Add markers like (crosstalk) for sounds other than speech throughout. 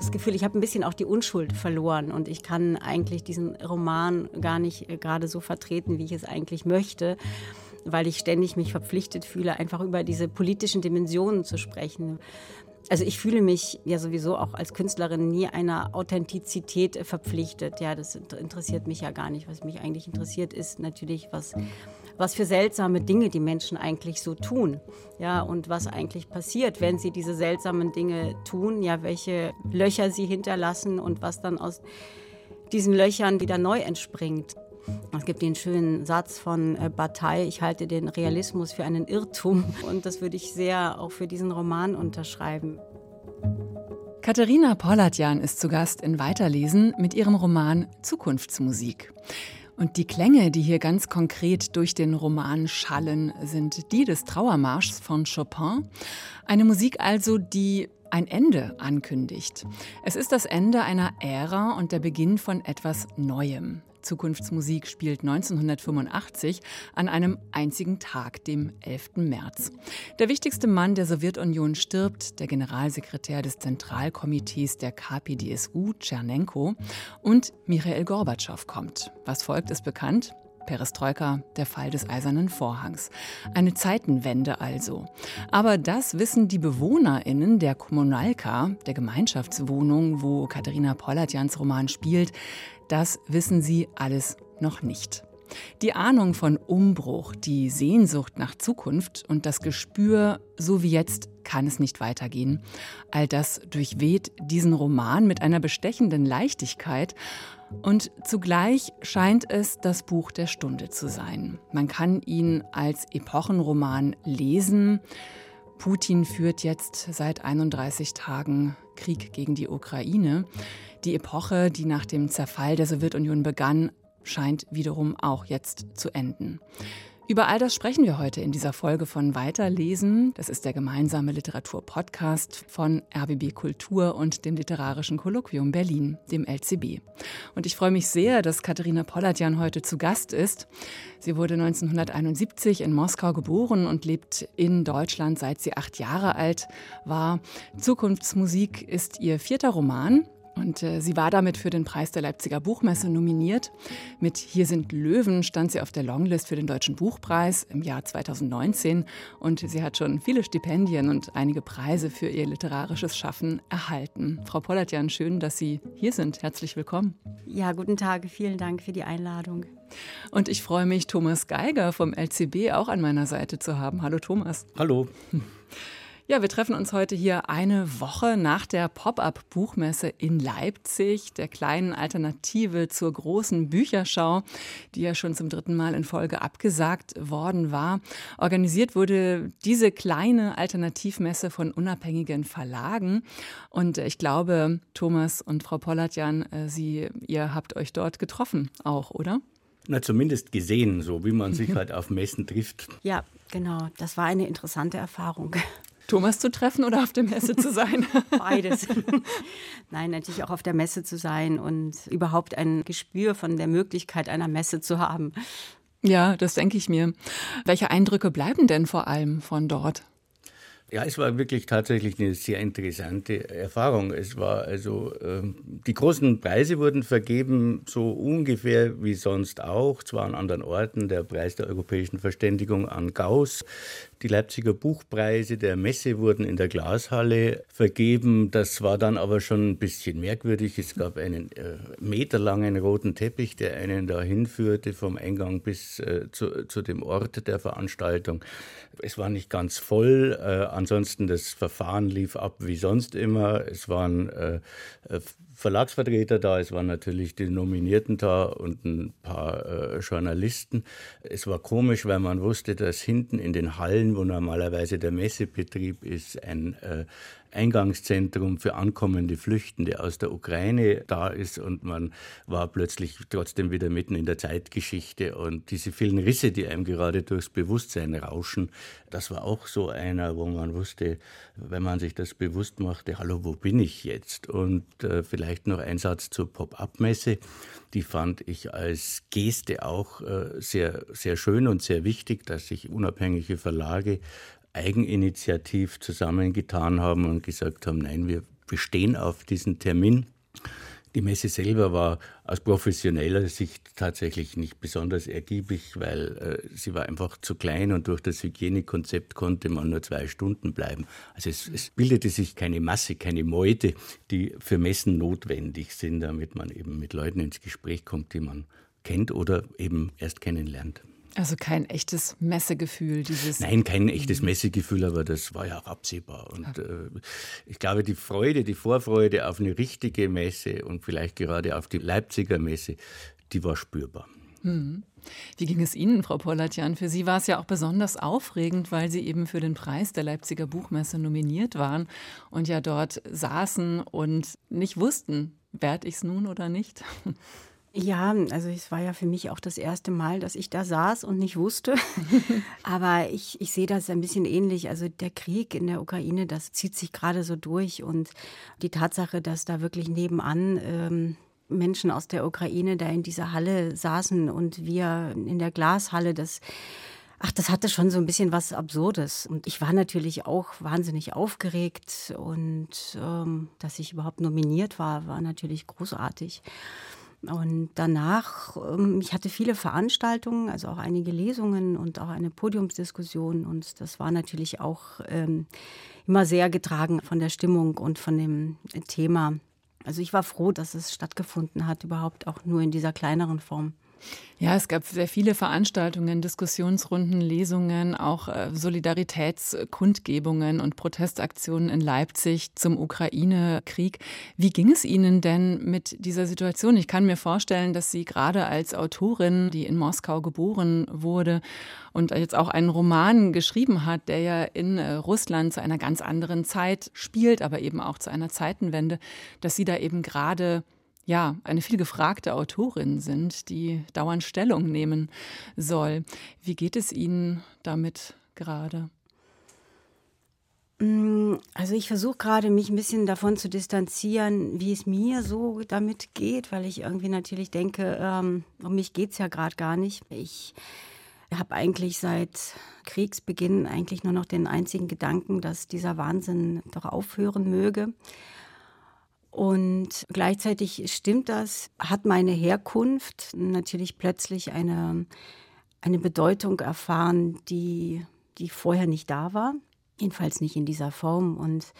das Gefühl, ich habe ein bisschen auch die Unschuld verloren und ich kann eigentlich diesen Roman gar nicht äh, gerade so vertreten, wie ich es eigentlich möchte weil ich ständig mich verpflichtet fühle, einfach über diese politischen Dimensionen zu sprechen. Also ich fühle mich ja sowieso auch als Künstlerin nie einer Authentizität verpflichtet. Ja, das interessiert mich ja gar nicht. Was mich eigentlich interessiert, ist natürlich, was, was für seltsame Dinge die Menschen eigentlich so tun. Ja, und was eigentlich passiert, wenn sie diese seltsamen Dinge tun. Ja, welche Löcher sie hinterlassen und was dann aus diesen Löchern wieder neu entspringt. Es gibt den schönen Satz von äh, Bataille, ich halte den Realismus für einen Irrtum. (laughs) Und das würde ich sehr auch für diesen Roman unterschreiben. Katharina Pollatjan ist zu Gast in Weiterlesen mit ihrem Roman Zukunftsmusik. Und die Klänge, die hier ganz konkret durch den Roman schallen, sind die des Trauermarschs von Chopin. Eine Musik also, die ein Ende ankündigt. Es ist das Ende einer Ära und der Beginn von etwas Neuem. Zukunftsmusik spielt 1985 an einem einzigen Tag, dem 11. März. Der wichtigste Mann der Sowjetunion stirbt, der Generalsekretär des Zentralkomitees der KPDSU, Tschernenko, und Michael Gorbatschow kommt. Was folgt, ist bekannt. Perestroika, der Fall des Eisernen Vorhangs. Eine Zeitenwende also. Aber das wissen die BewohnerInnen der Kommunalka, der Gemeinschaftswohnung, wo Katharina Pollatjans Roman spielt, das wissen sie alles noch nicht. Die Ahnung von Umbruch, die Sehnsucht nach Zukunft und das Gespür, so wie jetzt kann es nicht weitergehen, all das durchweht diesen Roman mit einer bestechenden Leichtigkeit und zugleich scheint es das Buch der Stunde zu sein. Man kann ihn als Epochenroman lesen. Putin führt jetzt seit 31 Tagen Krieg gegen die Ukraine. Die Epoche, die nach dem Zerfall der Sowjetunion begann, scheint wiederum auch jetzt zu enden. Über all das sprechen wir heute in dieser Folge von Weiterlesen. Das ist der gemeinsame Literatur-Podcast von RBB Kultur und dem Literarischen Kolloquium Berlin, dem LCB. Und ich freue mich sehr, dass Katharina Pollatjan heute zu Gast ist. Sie wurde 1971 in Moskau geboren und lebt in Deutschland, seit sie acht Jahre alt war. Zukunftsmusik ist ihr vierter Roman. Und äh, sie war damit für den Preis der Leipziger Buchmesse nominiert. Mit Hier sind Löwen stand sie auf der Longlist für den Deutschen Buchpreis im Jahr 2019. Und sie hat schon viele Stipendien und einige Preise für ihr literarisches Schaffen erhalten. Frau Pollertjan, schön, dass Sie hier sind. Herzlich willkommen. Ja, guten Tag. Vielen Dank für die Einladung. Und ich freue mich, Thomas Geiger vom LCB auch an meiner Seite zu haben. Hallo, Thomas. Hallo. (laughs) Ja, wir treffen uns heute hier eine Woche nach der Pop-up-Buchmesse in Leipzig, der kleinen Alternative zur großen Bücherschau, die ja schon zum dritten Mal in Folge abgesagt worden war. Organisiert wurde diese kleine Alternativmesse von unabhängigen Verlagen. Und ich glaube, Thomas und Frau Pollatjan, äh, Sie, ihr habt euch dort getroffen auch, oder? Na, zumindest gesehen, so wie man sich (laughs) halt auf Messen trifft. Ja, genau. Das war eine interessante Erfahrung. Thomas zu treffen oder auf der Messe zu sein? (laughs) Beides. Nein, natürlich auch auf der Messe zu sein und überhaupt ein Gespür von der Möglichkeit einer Messe zu haben. Ja, das denke ich mir. Welche Eindrücke bleiben denn vor allem von dort? Ja, es war wirklich tatsächlich eine sehr interessante Erfahrung. Es war also, äh, die großen Preise wurden vergeben, so ungefähr wie sonst auch, zwar an anderen Orten, der Preis der europäischen Verständigung an Gauss, die Leipziger Buchpreise der Messe wurden in der Glashalle vergeben. Das war dann aber schon ein bisschen merkwürdig. Es gab einen äh, meterlangen roten Teppich, der einen da hinführte vom Eingang bis äh, zu, zu, dem Ort der Veranstaltung. Es war nicht ganz voll. Äh, ansonsten das Verfahren lief ab wie sonst immer. Es waren äh, äh, Verlagsvertreter da, es waren natürlich die Nominierten da und ein paar äh, Journalisten. Es war komisch, weil man wusste, dass hinten in den Hallen, wo normalerweise der Messebetrieb ist, ein äh, Eingangszentrum für ankommende Flüchtende aus der Ukraine da ist und man war plötzlich trotzdem wieder mitten in der Zeitgeschichte und diese vielen Risse, die einem gerade durchs Bewusstsein rauschen, das war auch so einer, wo man wusste, wenn man sich das bewusst machte, hallo, wo bin ich jetzt? Und äh, vielleicht noch ein Satz zur Pop-up-Messe. Die fand ich als Geste auch äh, sehr, sehr schön und sehr wichtig, dass sich unabhängige Verlage eigeninitiativ zusammengetan haben und gesagt haben, nein, wir bestehen auf diesen Termin. Die Messe selber war aus professioneller Sicht tatsächlich nicht besonders ergiebig, weil äh, sie war einfach zu klein und durch das Hygienekonzept konnte man nur zwei Stunden bleiben. Also es, es bildete sich keine Masse, keine Meute, die für Messen notwendig sind, damit man eben mit Leuten ins Gespräch kommt, die man kennt oder eben erst kennenlernt. Also kein echtes Messegefühl, dieses. Nein, kein echtes Messegefühl, aber das war ja auch absehbar. Und äh, ich glaube, die Freude, die Vorfreude auf eine richtige Messe und vielleicht gerade auf die Leipziger Messe, die war spürbar. Hm. Wie ging es Ihnen, Frau Pollatjan? Für Sie war es ja auch besonders aufregend, weil Sie eben für den Preis der Leipziger Buchmesse nominiert waren und ja dort saßen und nicht wussten, werde ich es nun oder nicht? Ja, also es war ja für mich auch das erste Mal, dass ich da saß und nicht wusste. (laughs) Aber ich, ich sehe das ein bisschen ähnlich. Also der Krieg in der Ukraine, das zieht sich gerade so durch. Und die Tatsache, dass da wirklich nebenan ähm, Menschen aus der Ukraine da in dieser Halle saßen und wir in der Glashalle, das Ach, das hatte schon so ein bisschen was Absurdes. Und ich war natürlich auch wahnsinnig aufgeregt. Und ähm, dass ich überhaupt nominiert war, war natürlich großartig. Und danach, ähm, ich hatte viele Veranstaltungen, also auch einige Lesungen und auch eine Podiumsdiskussion. Und das war natürlich auch ähm, immer sehr getragen von der Stimmung und von dem Thema. Also ich war froh, dass es stattgefunden hat, überhaupt auch nur in dieser kleineren Form. Ja, es gab sehr viele Veranstaltungen, Diskussionsrunden, Lesungen, auch äh, Solidaritätskundgebungen und Protestaktionen in Leipzig zum Ukraine-Krieg. Wie ging es Ihnen denn mit dieser Situation? Ich kann mir vorstellen, dass Sie gerade als Autorin, die in Moskau geboren wurde und jetzt auch einen Roman geschrieben hat, der ja in äh, Russland zu einer ganz anderen Zeit spielt, aber eben auch zu einer Zeitenwende, dass Sie da eben gerade ja, eine viel gefragte Autorin sind, die dauernd Stellung nehmen soll. Wie geht es Ihnen damit gerade? Mm, also ich versuche gerade mich ein bisschen davon zu distanzieren, wie es mir so damit geht, weil ich irgendwie natürlich denke, ähm, um mich geht es ja gerade gar nicht. Ich habe eigentlich seit Kriegsbeginn eigentlich nur noch den einzigen Gedanken, dass dieser Wahnsinn doch aufhören möge. Und gleichzeitig stimmt das, hat meine Herkunft natürlich plötzlich eine, eine Bedeutung erfahren, die, die vorher nicht da war. Jedenfalls nicht in dieser Form. Und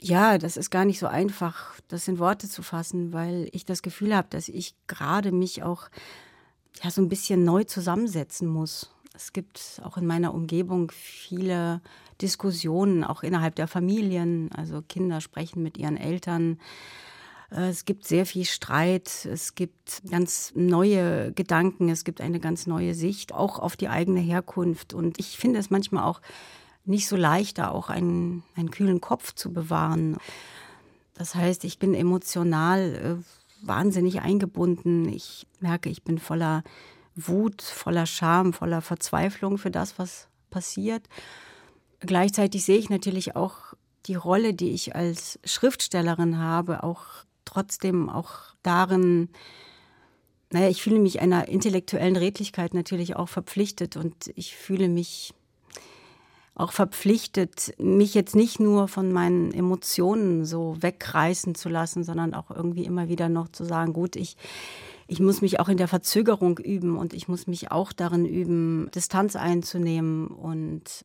ja, das ist gar nicht so einfach, das in Worte zu fassen, weil ich das Gefühl habe, dass ich gerade mich auch ja, so ein bisschen neu zusammensetzen muss. Es gibt auch in meiner Umgebung viele Diskussionen, auch innerhalb der Familien. Also Kinder sprechen mit ihren Eltern. Äh, es gibt sehr viel Streit, es gibt ganz neue Gedanken, es gibt eine ganz neue Sicht, auch auf die eigene Herkunft. Und ich finde es manchmal auch nicht so leicht, da auch einen, einen kühlen Kopf zu bewahren. Das heißt, ich bin emotional äh, wahnsinnig eingebunden. Ich merke, ich bin voller Wut, voller Scham, voller Verzweiflung für das, was passiert. Gleichzeitig sehe ich natürlich auch die Rolle, die ich als Schriftstellerin habe, auch trotzdem auch darin, naja, ich fühle mich einer intellektuellen Redlichkeit natürlich auch verpflichtet und ich fühle mich auch verpflichtet, mich jetzt nicht nur von meinen Emotionen so wegreißen zu lassen, sondern auch irgendwie immer wieder noch zu sagen, gut, ich, ich muss mich auch in der Verzögerung üben und ich muss mich auch darin üben, Distanz einzunehmen und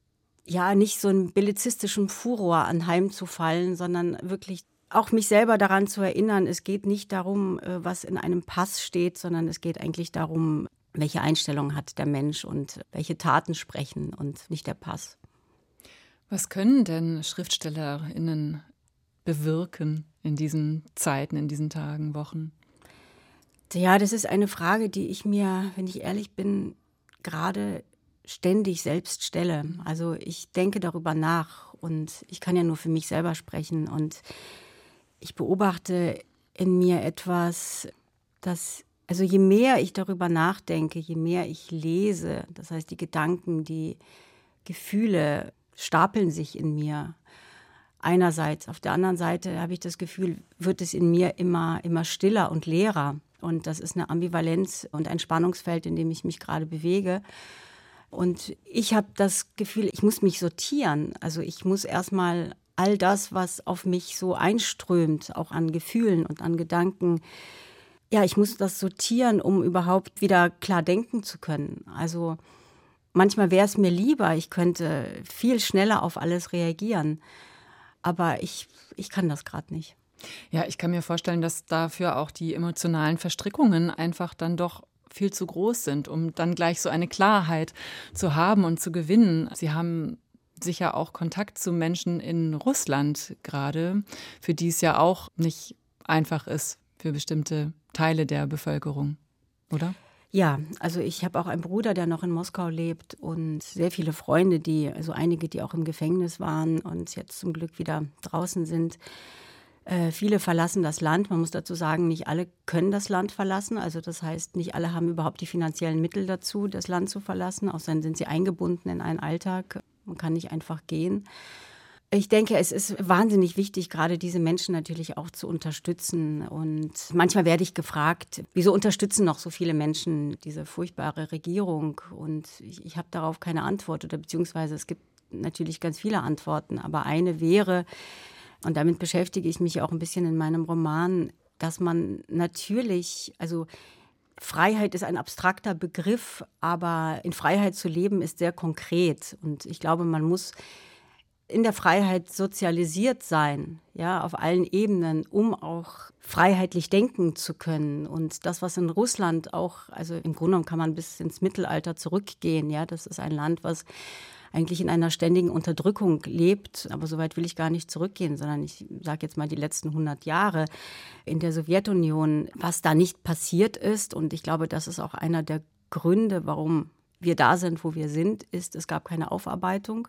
ja, nicht so einen bellizistischen Furor anheimzufallen, sondern wirklich auch mich selber daran zu erinnern, es geht nicht darum, äh, was in einem Pass steht, sondern es geht eigentlich darum, welche Einstellung hat der Mensch und welche Taten sprechen und nicht der Pass. Was können denn Schriftstellerinnen bewirken in diesen Zeiten, in diesen Tagen, Wochen? Ja, das ist eine Frage, die ich mir, wenn ich ehrlich bin, gerade ständig selbst stelle. Also ich denke darüber nach und ich kann ja nur für mich selber sprechen und ich beobachte in mir etwas, das, also je mehr ich darüber nachdenke, je mehr ich lese, das heißt die Gedanken, die Gefühle stapeln sich in mir. Einerseits, auf der anderen Seite habe ich das Gefühl, wird es in mir immer, immer stiller und leerer. Und das ist eine Ambivalenz und ein Spannungsfeld, in dem ich mich gerade bewege. Und ich habe das Gefühl, ich muss mich sortieren. Also ich muss erstmal all das, was auf mich so einströmt, auch an Gefühlen und an Gedanken, ja, ich muss das sortieren, um überhaupt wieder klar denken zu können. Also manchmal wäre es mir lieber, ich könnte viel schneller auf alles reagieren. Aber ich, ich kann das gerade nicht. Ja, ich kann mir vorstellen, dass dafür auch die emotionalen Verstrickungen einfach dann doch viel zu groß sind, um dann gleich so eine Klarheit zu haben und zu gewinnen. Sie haben sicher auch Kontakt zu Menschen in Russland gerade, für die es ja auch nicht einfach ist für bestimmte Teile der Bevölkerung, oder? Ja, also ich habe auch einen Bruder, der noch in Moskau lebt und sehr viele Freunde, die, also einige, die auch im Gefängnis waren und jetzt zum Glück wieder draußen sind. Äh, viele verlassen das Land. Man muss dazu sagen, nicht alle können das Land verlassen. Also das heißt, nicht alle haben überhaupt die finanziellen Mittel dazu, das Land zu verlassen. Außerdem sind sie eingebunden in einen Alltag. Man kann nicht einfach gehen. Ich denke, es ist wahnsinnig wichtig, gerade diese Menschen natürlich auch zu unterstützen. Und manchmal werde ich gefragt, wieso unterstützen noch so viele Menschen diese furchtbare Regierung? Und ich, ich habe darauf keine Antwort oder beziehungsweise es gibt natürlich ganz viele Antworten. Aber eine wäre, und damit beschäftige ich mich auch ein bisschen in meinem Roman, dass man natürlich, also Freiheit ist ein abstrakter Begriff, aber in Freiheit zu leben ist sehr konkret. Und ich glaube, man muss in der Freiheit sozialisiert sein, ja, auf allen Ebenen, um auch freiheitlich denken zu können. Und das, was in Russland auch, also im Grunde genommen kann man bis ins Mittelalter zurückgehen, ja, das ist ein Land, was eigentlich in einer ständigen Unterdrückung lebt. Aber so weit will ich gar nicht zurückgehen, sondern ich sage jetzt mal die letzten 100 Jahre in der Sowjetunion, was da nicht passiert ist. Und ich glaube, das ist auch einer der Gründe, warum wir da sind, wo wir sind, ist, es gab keine Aufarbeitung.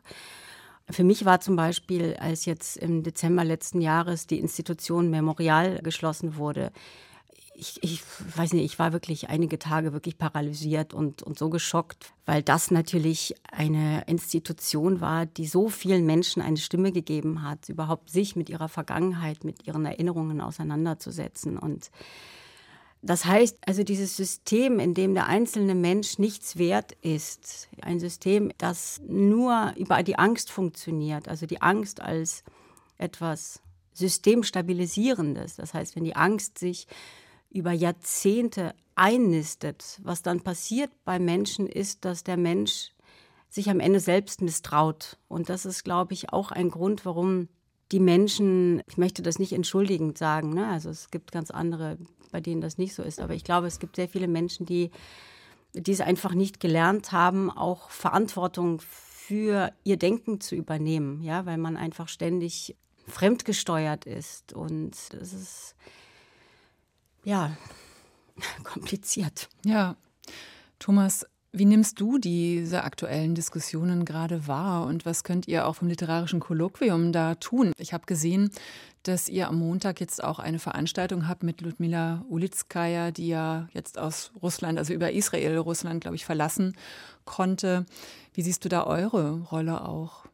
Für mich war zum Beispiel, als jetzt im Dezember letzten Jahres die Institution Memorial geschlossen wurde, ich, ich, weiß nicht, ich war wirklich einige Tage wirklich paralysiert und, und so geschockt, weil das natürlich eine Institution war, die so vielen Menschen eine Stimme gegeben hat, überhaupt sich mit ihrer Vergangenheit, mit ihren Erinnerungen auseinanderzusetzen. Und das heißt, also dieses System, in dem der einzelne Mensch nichts wert ist, ein System, das nur über die Angst funktioniert, also die Angst als etwas Systemstabilisierendes. Das heißt, wenn die Angst sich über Jahrzehnte einnistet, was dann passiert bei Menschen ist, dass der Mensch sich am Ende selbst misstraut. Und das ist, glaube ich, auch ein Grund, warum die Menschen, ich möchte das nicht entschuldigend sagen, ne? also es gibt ganz andere bei denen das nicht so ist. Aber ich glaube, es gibt sehr viele Menschen, die, die es einfach nicht gelernt haben, auch Verantwortung für ihr Denken zu übernehmen, ja, weil man einfach ständig fremdgesteuert ist. Und das ist ja (laughs) kompliziert. Ja. Thomas, wie nimmst du diese aktuellen Diskussionen gerade wahr und was könnt ihr auch vom literarischen Kolloquium da tun? Ich habe gesehen, dass ihr am Montag jetzt auch eine Veranstaltung habt mit Ludmila Ulitskaya, die ja jetzt aus Russland, also über Israel, Russland, glaube ich, verlassen konnte. Wie siehst du da eure Rolle auch?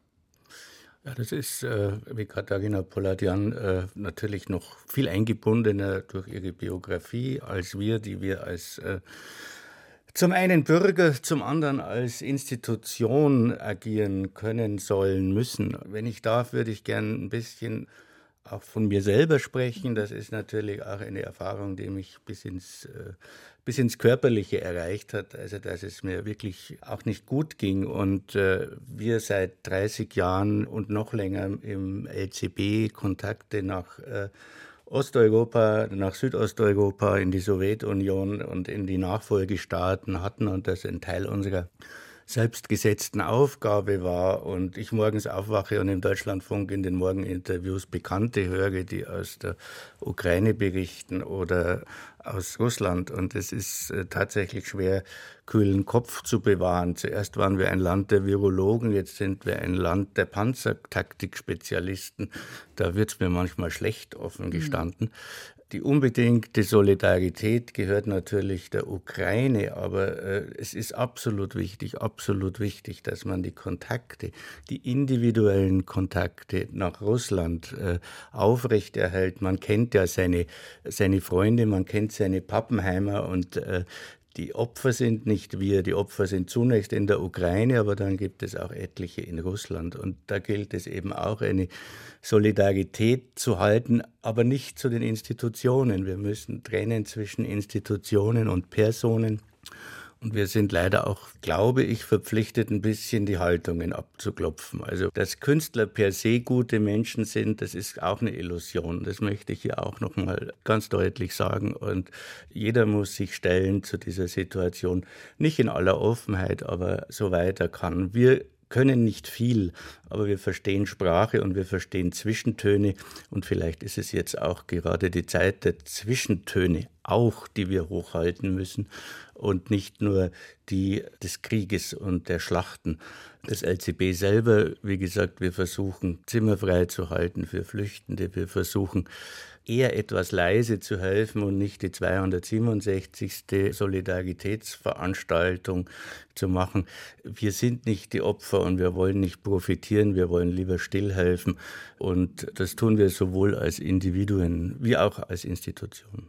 Ja, das ist äh, wie Katharina Poladian äh, natürlich noch viel eingebundener durch ihre Biografie als wir, die wir als äh, zum einen Bürger, zum anderen als Institution agieren können, sollen, müssen. Wenn ich darf, würde ich gern ein bisschen auch von mir selber sprechen. Das ist natürlich auch eine Erfahrung, die mich bis ins, äh, bis ins Körperliche erreicht hat. Also, dass es mir wirklich auch nicht gut ging. Und äh, wir seit 30 Jahren und noch länger im LCB Kontakte nach äh, Osteuropa, nach Südosteuropa, in die Sowjetunion und in die Nachfolgestaaten hatten und das ein Teil unserer selbstgesetzten Aufgabe war und ich morgens aufwache und im Deutschlandfunk in den Morgeninterviews Bekannte höre, die aus der Ukraine berichten oder aus Russland. Und es ist äh, tatsächlich schwer, kühlen Kopf zu bewahren. Zuerst waren wir ein Land der Virologen, jetzt sind wir ein Land der Panzertaktik-Spezialisten. Da wird es mir manchmal schlecht offen mhm. gestanden. Die unbedingte Solidarität gehört natürlich der Ukraine, aber äh, es ist absolut wichtig, absolut wichtig, dass man die Kontakte, die individuellen Kontakte nach Russland äh, aufrechterhält. Man kennt ja seine, seine Freunde, man kennt seine Pappenheimer und äh, die Opfer sind nicht wir, die Opfer sind zunächst in der Ukraine, aber dann gibt es auch etliche in Russland. Und da gilt es eben auch, eine Solidarität zu halten, aber nicht zu den Institutionen. Wir müssen trennen zwischen Institutionen und Personen. Und wir sind leider auch, glaube ich, verpflichtet, ein bisschen die Haltungen abzuklopfen. Also, dass Künstler per se gute Menschen sind, das ist auch eine Illusion. Das möchte ich hier auch nochmal ganz deutlich sagen. Und jeder muss sich stellen zu dieser Situation. Nicht in aller Offenheit, aber so weit er kann. Wir können nicht viel, aber wir verstehen Sprache und wir verstehen Zwischentöne und vielleicht ist es jetzt auch gerade die Zeit der Zwischentöne auch, die wir hochhalten müssen und nicht nur die des Krieges und der Schlachten. Das LCB selber, wie gesagt, wir versuchen zimmerfrei zu halten für Flüchtende, wir versuchen eher etwas leise zu helfen und nicht die 267. Solidaritätsveranstaltung zu machen. Wir sind nicht die Opfer und wir wollen nicht profitieren, wir wollen lieber stillhelfen. Und das tun wir sowohl als Individuen wie auch als Institutionen.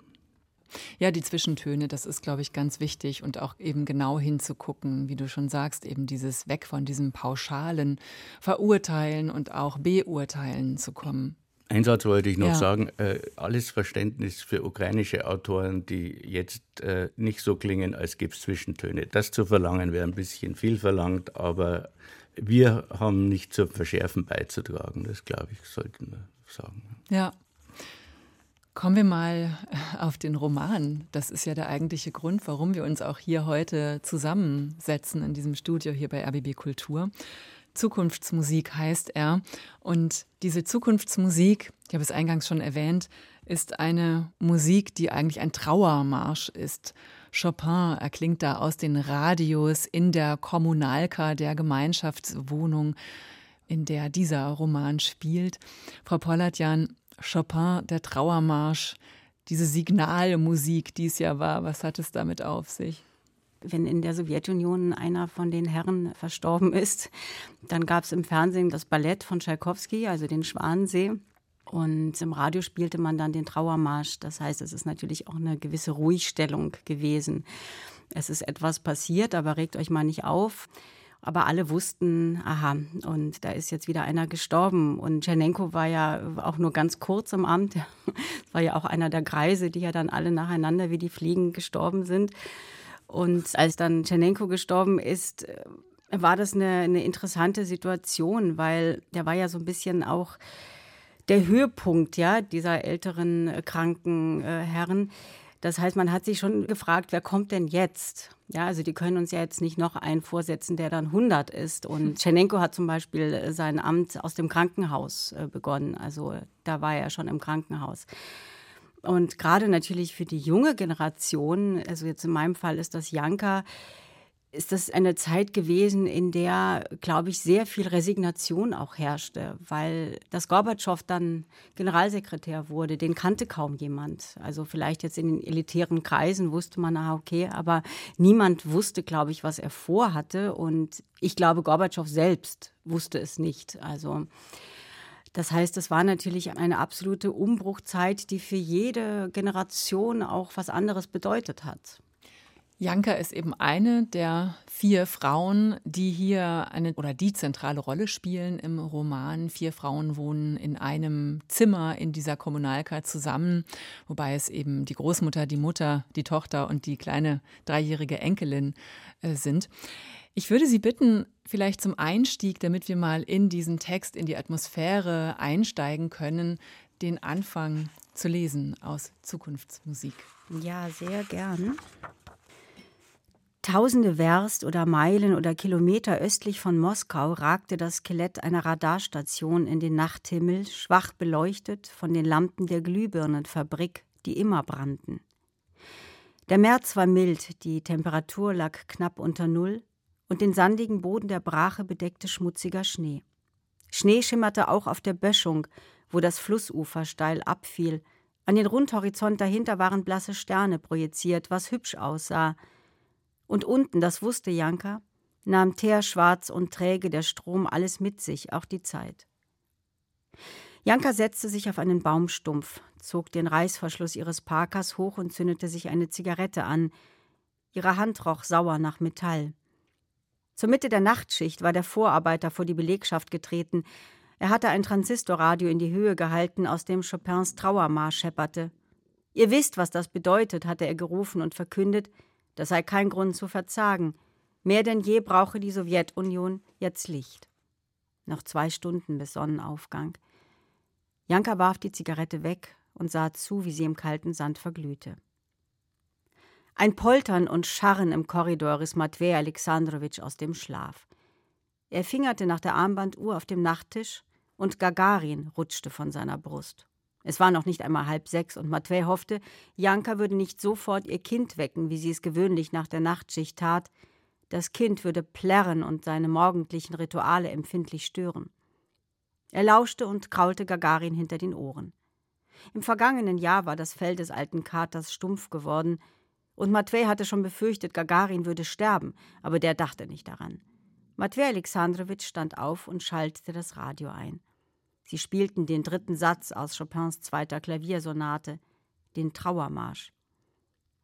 Ja, die Zwischentöne, das ist, glaube ich, ganz wichtig und auch eben genau hinzugucken, wie du schon sagst, eben dieses Weg von diesem pauschalen Verurteilen und auch Beurteilen zu kommen. Ein Satz wollte ich noch ja. sagen. Äh, alles Verständnis für ukrainische Autoren, die jetzt äh, nicht so klingen, als gäbe es Zwischentöne. Das zu verlangen wäre ein bisschen viel verlangt, aber wir haben nicht zum Verschärfen beizutragen. Das, glaube ich, sollten wir sagen. Ja. Kommen wir mal auf den Roman. Das ist ja der eigentliche Grund, warum wir uns auch hier heute zusammensetzen in diesem Studio hier bei RBB Kultur. Zukunftsmusik heißt er. Und diese Zukunftsmusik, ich habe es eingangs schon erwähnt, ist eine Musik, die eigentlich ein Trauermarsch ist. Chopin erklingt da aus den Radios in der Kommunalka, der Gemeinschaftswohnung, in der dieser Roman spielt. Frau Pollatjan, Chopin, der Trauermarsch, diese Signalmusik, die es ja war, was hat es damit auf sich? Wenn in der Sowjetunion einer von den Herren verstorben ist, dann gab es im Fernsehen das Ballett von Tschaikowski, also den Schwanensee. Und im Radio spielte man dann den Trauermarsch. Das heißt, es ist natürlich auch eine gewisse Ruhigstellung gewesen. Es ist etwas passiert, aber regt euch mal nicht auf. Aber alle wussten, aha, und da ist jetzt wieder einer gestorben. Und Tschernenko war ja auch nur ganz kurz im Amt. (laughs) Das war ja auch einer der Greise, die ja dann alle nacheinander wie die Fliegen gestorben sind. Und als dann Tschernenko gestorben ist, äh, war das eine, eine interessante Situation, weil der war ja so ein bisschen auch der Höhepunkt ja, dieser älteren äh, kranken äh, Herren. Das heißt, man hat sich schon gefragt, wer kommt denn jetzt? Ja, also die können uns ja jetzt nicht noch einen vorsetzen, der dann 100 ist. Und (laughs) Tschernenko hat zum Beispiel äh, sein Amt aus dem Krankenhaus begonnen. Also da war er schon im Krankenhaus. Und gerade natürlich für die junge Generation, also jetzt in meinem Fall ist das Janka, ist das eine Zeit gewesen, in der, glaube ich, sehr viel Resignation auch herrschte, weil das Gorbatschow dann Generalsekretär wurde, den kannte kaum jemand. Also vielleicht jetzt in den elitären Kreisen wusste man, ah, okay, aber niemand wusste, glaube ich, was er vorhatte. Und ich glaube, Gorbatschow selbst wusste es nicht. Also das heißt, es war natürlich eine absolute Umbruchzeit, die für jede Generation auch was anderes bedeutet hat. Janka ist eben eine der vier Frauen, die hier eine oder die zentrale Rolle spielen im Roman. Vier Frauen wohnen in einem Zimmer in dieser Kommunalka zusammen, wobei es eben die Großmutter, die Mutter, die Tochter und die kleine dreijährige Enkelin äh, sind. Ich würde Sie bitten, vielleicht zum Einstieg, damit wir mal in diesen Text, in die Atmosphäre einsteigen können, den Anfang zu lesen aus Zukunftsmusik. Ja, sehr gern. Tausende Werst oder Meilen oder Kilometer östlich von Moskau ragte das Skelett einer Radarstation in den Nachthimmel, schwach beleuchtet von den Lampen der Glühbirnenfabrik, die immer brannten. Der März war mild, die Temperatur lag knapp unter Null, und den sandigen Boden der Brache bedeckte schmutziger Schnee. Schnee schimmerte auch auf der Böschung, wo das Flussufer steil abfiel. An den Rundhorizont dahinter waren blasse Sterne projiziert, was hübsch aussah. Und unten, das wusste Janka, nahm teerschwarz und träge der Strom alles mit sich, auch die Zeit. Janka setzte sich auf einen Baumstumpf, zog den Reißverschluss ihres Parkers hoch und zündete sich eine Zigarette an, Ihre Hand roch sauer nach Metall. Zur Mitte der Nachtschicht war der Vorarbeiter vor die Belegschaft getreten. Er hatte ein Transistorradio in die Höhe gehalten, aus dem Chopins Trauermarsch schepperte. Ihr wisst, was das bedeutet, hatte er gerufen und verkündet, das sei kein Grund zu verzagen. Mehr denn je brauche die Sowjetunion jetzt Licht. Noch zwei Stunden bis Sonnenaufgang. Janka warf die Zigarette weg und sah zu, wie sie im kalten Sand verglühte. Ein Poltern und Scharren im Korridor riss Matvej Alexandrowitsch aus dem Schlaf. Er fingerte nach der Armbanduhr auf dem Nachttisch und Gagarin rutschte von seiner Brust. Es war noch nicht einmal halb sechs und Matvej hoffte, Janka würde nicht sofort ihr Kind wecken, wie sie es gewöhnlich nach der Nachtschicht tat. Das Kind würde plärren und seine morgendlichen Rituale empfindlich stören. Er lauschte und kraulte Gagarin hinter den Ohren. Im vergangenen Jahr war das Fell des alten Katers stumpf geworden, und Matvej hatte schon befürchtet, Gagarin würde sterben, aber der dachte nicht daran. Matvej Alexandrowitsch stand auf und schaltete das Radio ein. Sie spielten den dritten Satz aus Chopins zweiter Klaviersonate, den Trauermarsch.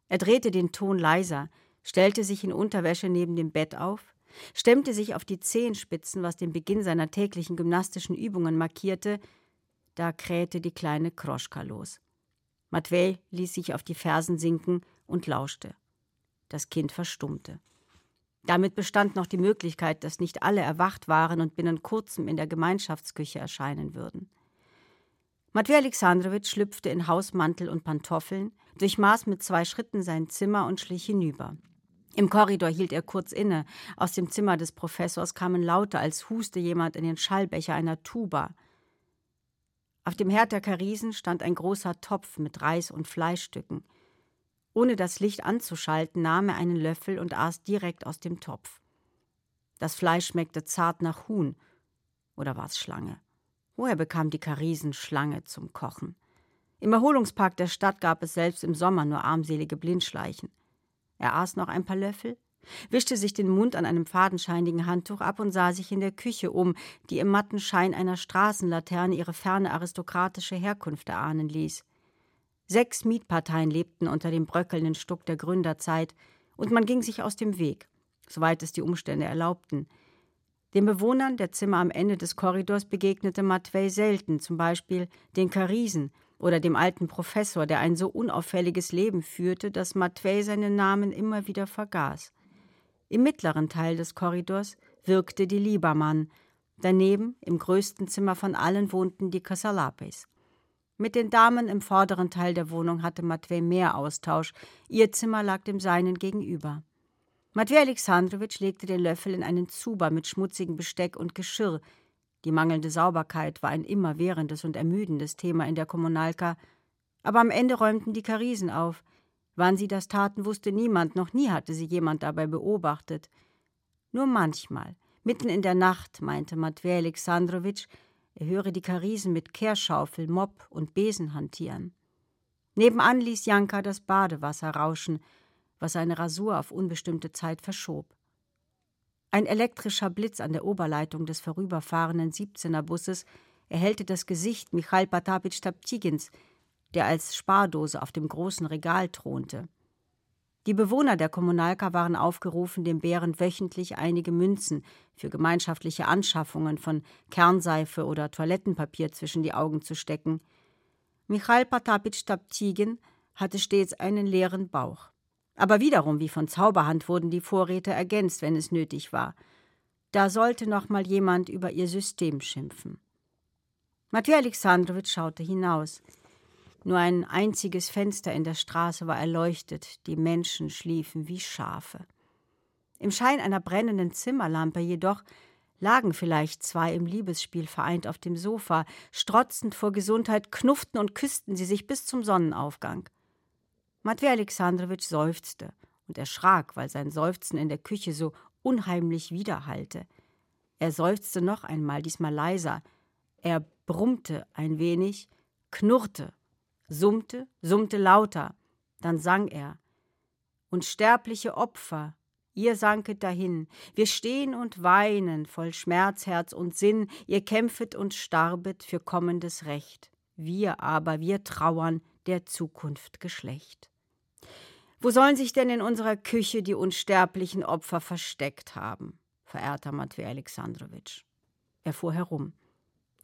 Er drehte den Ton leiser, stellte sich in Unterwäsche neben dem Bett auf, stemmte sich auf die Zehenspitzen, was den Beginn seiner täglichen gymnastischen Übungen markierte, da krähte die kleine Kroschka los. Matvej ließ sich auf die Fersen sinken und lauschte. Das Kind verstummte. Damit bestand noch die Möglichkeit, dass nicht alle erwacht waren und binnen kurzem in der Gemeinschaftsküche erscheinen würden. Matvej Alexandrowitsch schlüpfte in Hausmantel und Pantoffeln, durchmaß mit zwei Schritten sein Zimmer und schlich hinüber. Im Korridor hielt er kurz inne. Aus dem Zimmer des Professors kamen Laute, als huste jemand in den Schallbecher einer Tuba. Auf dem Herd der Karisen stand ein großer Topf mit Reis und Fleischstücken. Ohne das Licht anzuschalten, nahm er einen Löffel und aß direkt aus dem Topf. Das Fleisch schmeckte zart nach Huhn. Oder war es Schlange? Woher bekam die Karisen Schlange zum Kochen? Im Erholungspark der Stadt gab es selbst im Sommer nur armselige Blindschleichen. Er aß noch ein paar Löffel, wischte sich den Mund an einem fadenscheinigen Handtuch ab und sah sich in der Küche um, die im matten Schein einer Straßenlaterne ihre ferne aristokratische Herkunft erahnen ließ. Sechs Mietparteien lebten unter dem bröckelnden Stuck der Gründerzeit, und man ging sich aus dem Weg, soweit es die Umstände erlaubten. Den Bewohnern der Zimmer am Ende des Korridors begegnete Matvei selten, zum Beispiel den Karisen oder dem alten Professor, der ein so unauffälliges Leben führte, dass Matvei seinen Namen immer wieder vergaß. Im mittleren Teil des Korridors wirkte die Liebermann. Daneben, im größten Zimmer von allen, wohnten die Kasalapes. Mit den Damen im vorderen Teil der Wohnung hatte Matvei mehr Austausch. Ihr Zimmer lag dem seinen gegenüber. Matvei Alexandrowitsch legte den Löffel in einen Zuber mit schmutzigem Besteck und Geschirr. Die mangelnde Sauberkeit war ein immerwährendes und ermüdendes Thema in der Kommunalka. Aber am Ende räumten die Karisen auf. Wann sie das taten, wusste niemand, noch nie hatte sie jemand dabei beobachtet. Nur manchmal, mitten in der Nacht, meinte Matvei Alexandrowitsch, er höre die Karisen mit Kehrschaufel, Mopp und Besen hantieren. Nebenan ließ Janka das Badewasser rauschen, was seine Rasur auf unbestimmte Zeit verschob. Ein elektrischer Blitz an der Oberleitung des vorüberfahrenden 17er Busses erhellte das Gesicht Michail Patapitsch Taptigins, der als Spardose auf dem großen Regal thronte. Die Bewohner der Kommunalka waren aufgerufen, dem Bären wöchentlich einige Münzen für gemeinschaftliche Anschaffungen von Kernseife oder Toilettenpapier zwischen die Augen zu stecken. Michail Patapitsch Taptigin hatte stets einen leeren Bauch. Aber wiederum wie von Zauberhand wurden die Vorräte ergänzt, wenn es nötig war. Da sollte noch mal jemand über ihr System schimpfen. Matwei Alexandrowitsch schaute hinaus. Nur ein einziges Fenster in der Straße war erleuchtet, die Menschen schliefen wie Schafe. Im Schein einer brennenden Zimmerlampe jedoch lagen vielleicht zwei im Liebesspiel vereint auf dem Sofa, strotzend vor Gesundheit, knufften und küssten sie sich bis zum Sonnenaufgang. Matvei Alexandrowitsch seufzte und erschrak, weil sein Seufzen in der Küche so unheimlich widerhallte. Er seufzte noch einmal, diesmal leiser. Er brummte ein wenig, knurrte summte, summte lauter, dann sang er. Unsterbliche Opfer, ihr sanket dahin, wir stehen und weinen voll Schmerz, Herz und Sinn, ihr kämpfet und starbet für kommendes Recht, wir aber, wir trauern der Zukunft Geschlecht. Wo sollen sich denn in unserer Küche die unsterblichen Opfer versteckt haben, verehrter Matwei Alexandrowitsch? Er fuhr herum.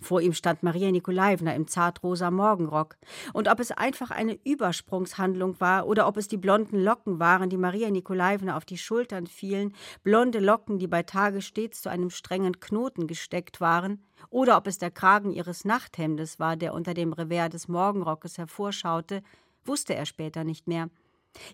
Vor ihm stand Maria Nikolaevna im zartrosa Morgenrock. Und ob es einfach eine Übersprungshandlung war oder ob es die blonden Locken waren, die Maria Nikolaevna auf die Schultern fielen, blonde Locken, die bei Tage stets zu einem strengen Knoten gesteckt waren, oder ob es der Kragen ihres Nachthemdes war, der unter dem Revers des Morgenrockes hervorschaute, wusste er später nicht mehr.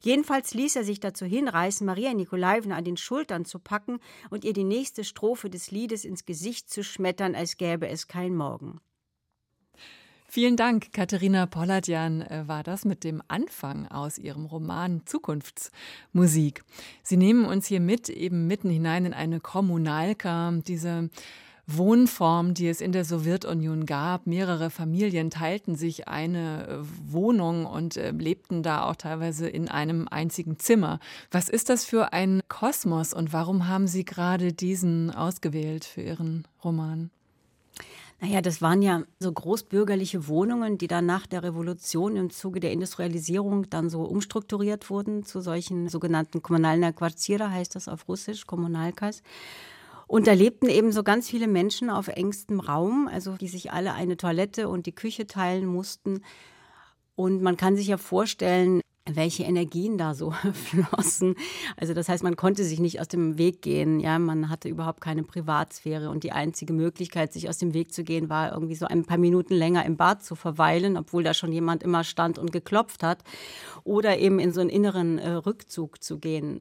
Jedenfalls ließ er sich dazu hinreißen, Maria Nikolaevna an den Schultern zu packen und ihr die nächste Strophe des Liedes ins Gesicht zu schmettern, als gäbe es kein Morgen. Vielen Dank, Katharina Polladjan äh, war das mit dem Anfang aus ihrem Roman Zukunftsmusik. Sie nehmen uns hier mit, eben mitten hinein in eine Kommunalka, diese Wohnform, die es in der Sowjetunion gab. Mehrere Familien teilten sich eine äh, Wohnung und äh, lebten da auch teilweise in einem einzigen Zimmer. Was ist das für ein Kosmos und warum haben Sie gerade diesen ausgewählt für Ihren Roman? Naja, das waren ja so großbürgerliche Wohnungen, die dann nach der Revolution im Zuge der Industrialisierung dann so umstrukturiert wurden zu solchen sogenannten Kommunalna Quartiere, heißt das auf Russisch, Kommunalkas. Und da lebten eben so ganz viele Menschen auf engstem Raum, also die sich alle eine Toilette und die Küche teilen mussten. Und man kann sich ja vorstellen, welche Energien da so (laughs) flossen. Also das heißt, man konnte sich nicht aus dem Weg gehen. Ja, man hatte überhaupt keine Privatsphäre und die einzige Möglichkeit, sich aus dem Weg zu gehen, war irgendwie so ein paar Minuten länger im Bad zu verweilen, obwohl da schon jemand immer stand und geklopft hat, oder eben in so einen inneren äh, Rückzug zu gehen.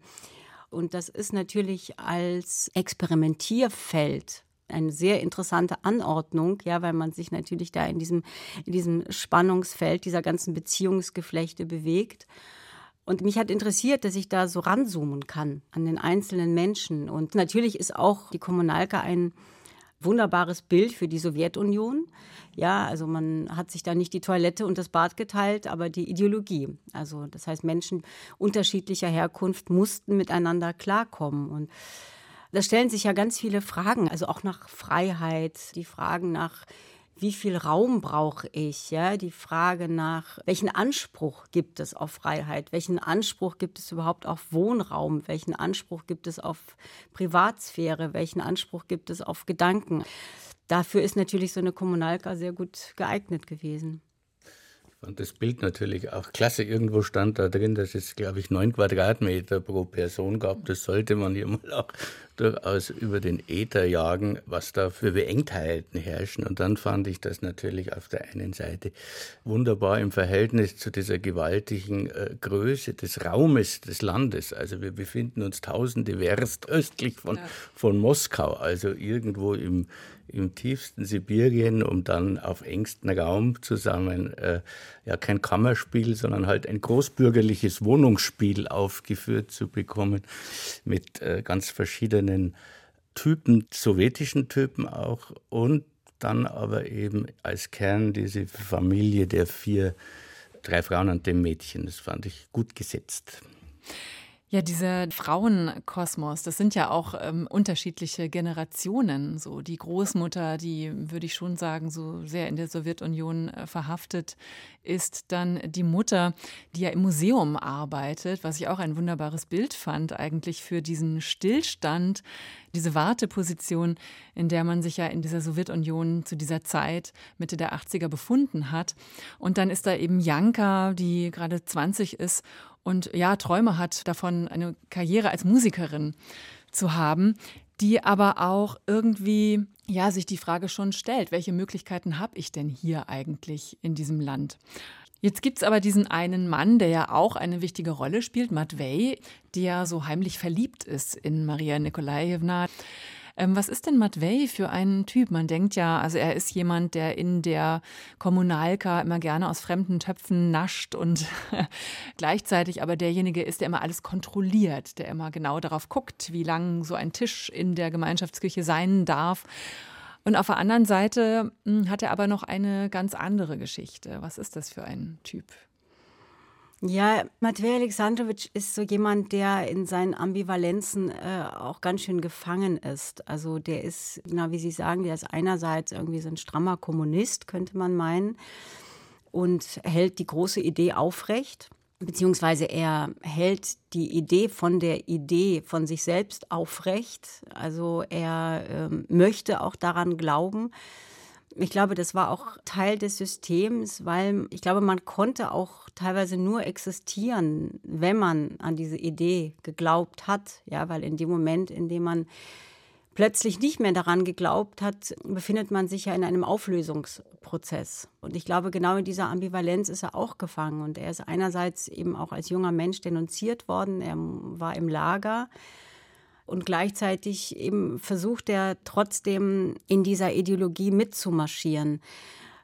Und das ist natürlich als Experimentierfeld eine sehr interessante Anordnung, ja, weil man sich natürlich da in diesem, in diesem Spannungsfeld dieser ganzen Beziehungsgeflechte bewegt. Und mich hat interessiert, dass ich da so ranzoomen kann an den einzelnen Menschen. Und natürlich ist auch die Kommunalka ein wunderbares Bild für die Sowjetunion. Ja, also man hat sich da nicht die Toilette und das Bad geteilt, aber die Ideologie. Also das heißt, Menschen unterschiedlicher Herkunft mussten miteinander klarkommen. Und da stellen sich ja ganz viele Fragen, also auch nach Freiheit, die Fragen nach wie viel Raum brauche ich? Ja, die Frage nach, welchen Anspruch gibt es auf Freiheit? Welchen Anspruch gibt es überhaupt auf Wohnraum? Welchen Anspruch gibt es auf Privatsphäre? Welchen Anspruch gibt es auf Gedanken? Dafür ist natürlich so eine Kommunalka sehr gut geeignet gewesen. Und das Bild natürlich auch klasse. Irgendwo stand da drin, dass es, glaube ich, neun Quadratmeter pro Person gab. Das sollte man ja mal auch durchaus über den Äther jagen, was da für Beengtheiten herrschen. Und dann fand ich das natürlich auf der einen Seite wunderbar im Verhältnis zu dieser gewaltigen äh, Größe des Raumes des Landes. Also wir befinden uns tausende Werst östlich von, ja. von Moskau, also irgendwo im im tiefsten Sibirien, um dann auf engstem Raum zusammen äh, ja kein Kammerspiel, sondern halt ein großbürgerliches Wohnungsspiel aufgeführt zu bekommen mit äh, ganz verschiedenen Typen, sowjetischen Typen auch und dann aber eben als Kern diese Familie der vier, drei Frauen und dem Mädchen. Das fand ich gut gesetzt. Ja, dieser Frauenkosmos, das sind ja auch ähm, unterschiedliche Generationen. So die Großmutter, die würde ich schon sagen, so sehr in der Sowjetunion äh, verhaftet ist, dann die Mutter, die ja im Museum arbeitet, was ich auch ein wunderbares Bild fand eigentlich für diesen Stillstand, diese Warteposition, in der man sich ja in dieser Sowjetunion zu dieser Zeit Mitte der 80er befunden hat. Und dann ist da eben Janka, die gerade 20 ist und ja, Träume hat davon, eine Karriere als Musikerin zu haben, die aber auch irgendwie ja, sich die Frage schon stellt, welche Möglichkeiten habe ich denn hier eigentlich in diesem Land? Jetzt gibt es aber diesen einen Mann, der ja auch eine wichtige Rolle spielt, Matvey, der so heimlich verliebt ist in Maria Nikolajewna. Ähm, was ist denn Matvey für ein Typ? Man denkt ja, also er ist jemand, der in der Kommunalka immer gerne aus fremden Töpfen nascht und (laughs) gleichzeitig aber derjenige ist, der immer alles kontrolliert, der immer genau darauf guckt, wie lang so ein Tisch in der Gemeinschaftsküche sein darf. Und auf der anderen Seite hm, hat er aber noch eine ganz andere Geschichte. Was ist das für ein Typ? Ja, Matvej Alexandrowitsch ist so jemand, der in seinen Ambivalenzen äh, auch ganz schön gefangen ist. Also der ist, na, wie Sie sagen, der ist einerseits irgendwie so ein strammer Kommunist, könnte man meinen, und hält die große Idee aufrecht. beziehungsweise er hält die Idee von der Idee von sich selbst aufrecht. Also er äh, möchte auch daran glauben. Ich glaube, das war auch Teil des Systems, weil ich glaube, man konnte auch teilweise nur existieren, wenn man an diese Idee geglaubt hat. Ja, weil in dem Moment, in dem man plötzlich nicht mehr daran geglaubt hat, befindet man sich ja in einem Auflösungsprozess. Und ich glaube, genau in dieser Ambivalenz ist er auch gefangen. Und er ist einerseits eben auch als junger Mensch denunziert worden. Er war im Lager. Und gleichzeitig eben versucht er trotzdem in dieser Ideologie mitzumarschieren.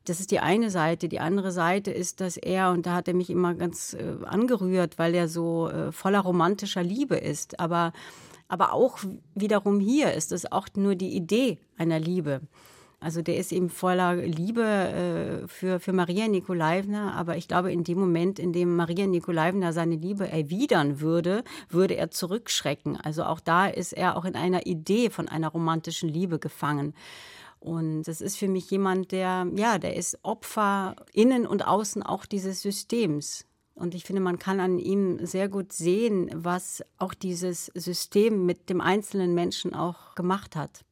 Das ist die eine Seite. Die andere Seite ist, dass er, und da hat er mich immer ganz äh, angerührt, weil er so äh, voller romantischer Liebe ist. Aber aber auch wiederum hier ist es auch nur die Idee einer Liebe. Also der ist eben voller Liebe äh, für, für Maria Nikolaevna, aber ich glaube, in dem Moment, in dem Maria Nikolaevna seine Liebe erwidern würde, würde er zurückschrecken. Also auch da ist er auch in einer Idee von einer romantischen Liebe gefangen. Und das ist für mich jemand, der, ja, der ist Opfer innen und außen auch dieses Systems. Und ich finde, man kann an ihm sehr gut sehen, was auch dieses System mit dem einzelnen Menschen auch gemacht hat.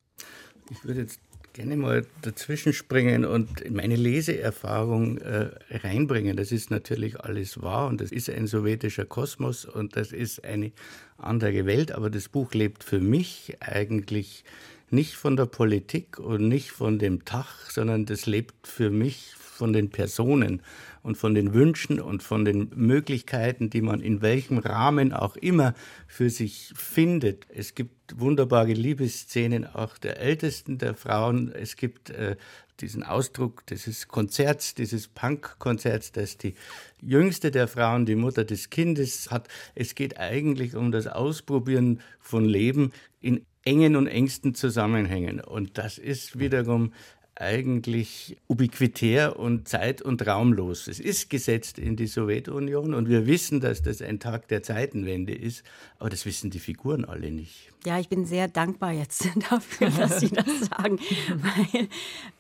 Ich würde jetzt gerne mal dazwischen springen und meine Leseerfahrung äh, reinbringen. Das ist natürlich alles wahr und das ist ein sowjetischer Kosmos und das ist eine andere Welt, aber das Buch lebt für mich eigentlich nicht von der Politik und nicht von dem Tag, sondern das lebt für mich von den Personen und von den Wünschen und von den Möglichkeiten, die man in welchem Rahmen auch immer für sich findet. Es gibt wunderbare Liebesszenen auch der Ältesten der Frauen. Es gibt äh, diesen Ausdruck dieses Konzerts, dieses Punk-Konzerts, das die jüngste der Frauen, die Mutter des Kindes hat. Es geht eigentlich um das Ausprobieren von Leben in engen und engsten Zusammenhängen. Und das ist wiederum eigentlich ubiquitär und zeit- und raumlos. Es ist gesetzt in die Sowjetunion und wir wissen, dass das ein Tag der Zeitenwende ist, aber das wissen die Figuren alle nicht. Ja, ich bin sehr dankbar jetzt (laughs) dafür, dass Sie das (laughs) sagen, weil,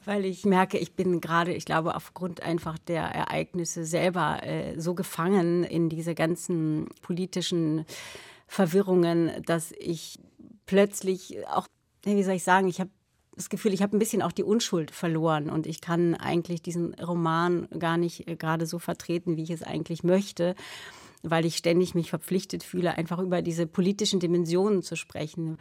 weil ich merke, ich bin gerade, ich glaube, aufgrund einfach der Ereignisse selber äh, so gefangen in diese ganzen politischen Verwirrungen, dass ich plötzlich auch, wie soll ich sagen, ich habe das Gefühl, ich habe ein bisschen auch die Unschuld verloren und ich kann eigentlich diesen Roman gar nicht äh, gerade so vertreten, wie ich es eigentlich möchte, weil ich ständig mich verpflichtet fühle, einfach über diese politischen Dimensionen zu sprechen.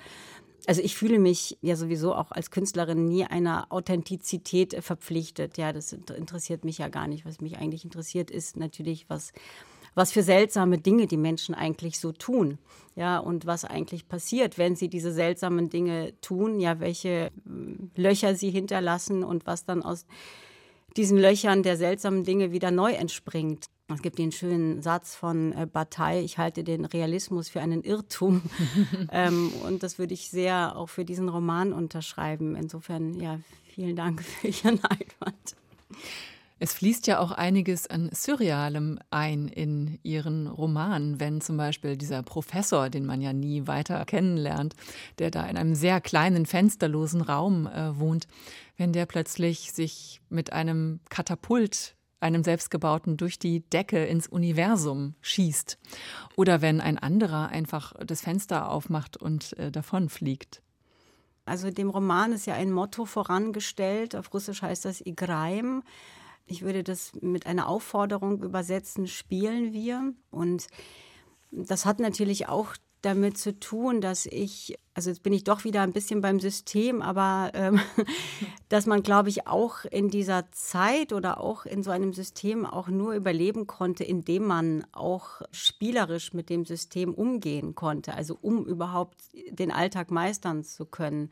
Also ich fühle mich ja sowieso auch als Künstlerin nie einer Authentizität verpflichtet. Ja, das interessiert mich ja gar nicht. Was mich eigentlich interessiert, ist natürlich, was was für seltsame Dinge die Menschen eigentlich so tun. Ja, und was eigentlich passiert, wenn sie diese seltsamen Dinge tun, ja, welche hm, Löcher sie hinterlassen und was dann aus diesen Löchern der seltsamen Dinge wieder neu entspringt. Es gibt den schönen Satz von äh, Bataille, ich halte den Realismus für einen Irrtum. (laughs) ähm, und das würde ich sehr auch für diesen Roman unterschreiben. Insofern, ja, vielen Dank für Ihren Einwand. Es fließt ja auch einiges an Surrealem ein in Ihren Roman, wenn zum Beispiel dieser Professor, den man ja nie weiter kennenlernt, der da in einem sehr kleinen, fensterlosen Raum äh, wohnt, wenn der plötzlich sich mit einem Katapult einem selbstgebauten durch die Decke ins Universum schießt. Oder wenn ein anderer einfach das Fenster aufmacht und äh, davonfliegt. Also dem Roman ist ja ein Motto vorangestellt. Auf Russisch heißt das Igraim ich würde das mit einer Aufforderung übersetzen, spielen wir. Und das hat natürlich auch damit zu tun, dass ich, also jetzt bin ich doch wieder ein bisschen beim System, aber ähm, (laughs) dass man, glaube ich, auch in dieser Zeit oder auch in so einem System auch nur überleben konnte, indem man auch spielerisch mit dem System umgehen konnte, also um überhaupt den Alltag meistern zu können.